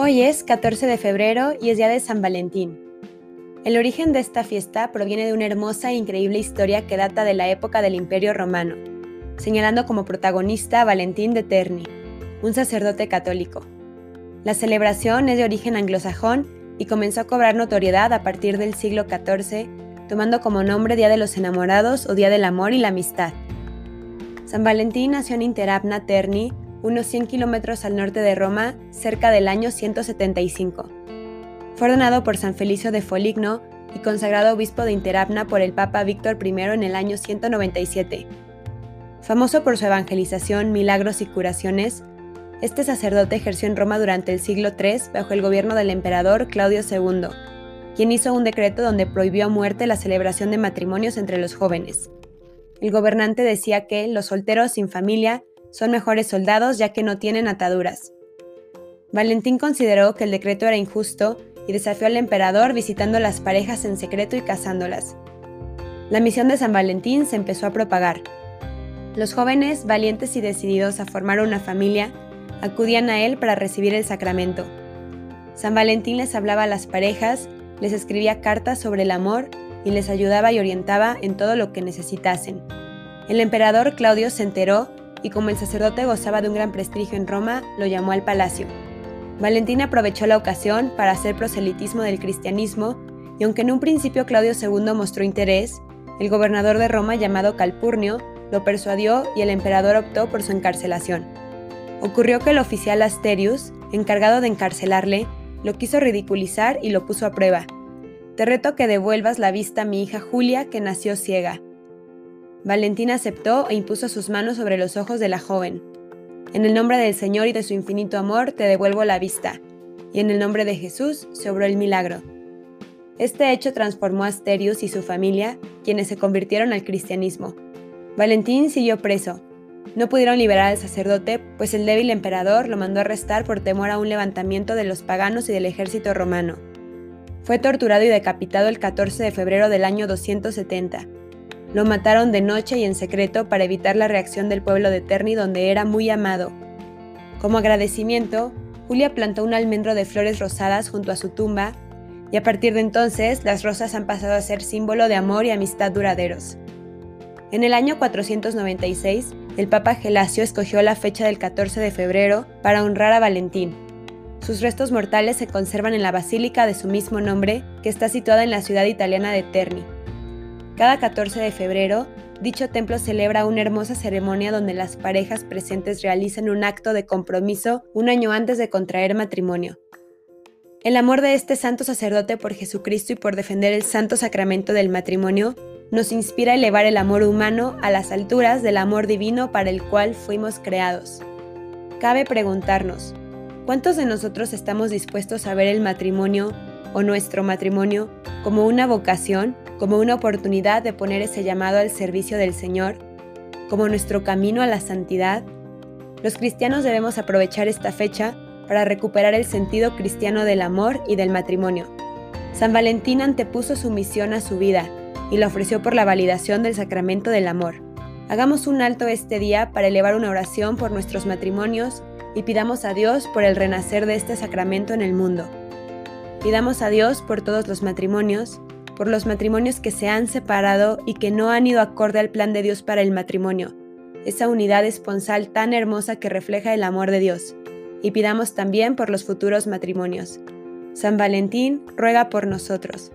Hoy es 14 de febrero y es día de San Valentín. El origen de esta fiesta proviene de una hermosa e increíble historia que data de la época del Imperio Romano, señalando como protagonista a Valentín de Terni, un sacerdote católico. La celebración es de origen anglosajón y comenzó a cobrar notoriedad a partir del siglo XIV, tomando como nombre Día de los Enamorados o Día del Amor y la Amistad. San Valentín nació en Interabna Terni, unos 100 kilómetros al norte de Roma, cerca del año 175. Fue ordenado por San Felicio de Foligno y consagrado obispo de Interabna por el Papa Víctor I en el año 197. Famoso por su evangelización, milagros y curaciones, este sacerdote ejerció en Roma durante el siglo III bajo el gobierno del emperador Claudio II, quien hizo un decreto donde prohibió a muerte la celebración de matrimonios entre los jóvenes. El gobernante decía que los solteros sin familia son mejores soldados ya que no tienen ataduras. Valentín consideró que el decreto era injusto y desafió al emperador visitando las parejas en secreto y casándolas. La misión de San Valentín se empezó a propagar. Los jóvenes, valientes y decididos a formar una familia, acudían a él para recibir el sacramento. San Valentín les hablaba a las parejas, les escribía cartas sobre el amor y les ayudaba y orientaba en todo lo que necesitasen. El emperador Claudio se enteró y como el sacerdote gozaba de un gran prestigio en Roma, lo llamó al palacio. Valentín aprovechó la ocasión para hacer proselitismo del cristianismo y aunque en un principio Claudio II mostró interés, el gobernador de Roma llamado Calpurnio lo persuadió y el emperador optó por su encarcelación. Ocurrió que el oficial Asterius, encargado de encarcelarle, lo quiso ridiculizar y lo puso a prueba. Te reto que devuelvas la vista a mi hija Julia, que nació ciega. Valentín aceptó e impuso sus manos sobre los ojos de la joven. En el nombre del Señor y de su infinito amor te devuelvo la vista, y en el nombre de Jesús se obró el milagro. Este hecho transformó a Asterius y su familia, quienes se convirtieron al cristianismo. Valentín siguió preso. No pudieron liberar al sacerdote, pues el débil emperador lo mandó arrestar por temor a un levantamiento de los paganos y del ejército romano. Fue torturado y decapitado el 14 de febrero del año 270. Lo mataron de noche y en secreto para evitar la reacción del pueblo de Terni donde era muy amado. Como agradecimiento, Julia plantó un almendro de flores rosadas junto a su tumba y a partir de entonces las rosas han pasado a ser símbolo de amor y amistad duraderos. En el año 496, el Papa Gelasio escogió la fecha del 14 de febrero para honrar a Valentín. Sus restos mortales se conservan en la basílica de su mismo nombre, que está situada en la ciudad italiana de Terni. Cada 14 de febrero, dicho templo celebra una hermosa ceremonia donde las parejas presentes realizan un acto de compromiso un año antes de contraer matrimonio. El amor de este santo sacerdote por Jesucristo y por defender el santo sacramento del matrimonio nos inspira a elevar el amor humano a las alturas del amor divino para el cual fuimos creados. Cabe preguntarnos, ¿cuántos de nosotros estamos dispuestos a ver el matrimonio o nuestro matrimonio como una vocación como una oportunidad de poner ese llamado al servicio del Señor, como nuestro camino a la santidad, los cristianos debemos aprovechar esta fecha para recuperar el sentido cristiano del amor y del matrimonio. San Valentín antepuso su misión a su vida y la ofreció por la validación del sacramento del amor. Hagamos un alto este día para elevar una oración por nuestros matrimonios y pidamos a Dios por el renacer de este sacramento en el mundo. Pidamos a Dios por todos los matrimonios, por los matrimonios que se han separado y que no han ido acorde al plan de Dios para el matrimonio, esa unidad esponsal tan hermosa que refleja el amor de Dios. Y pidamos también por los futuros matrimonios. San Valentín ruega por nosotros.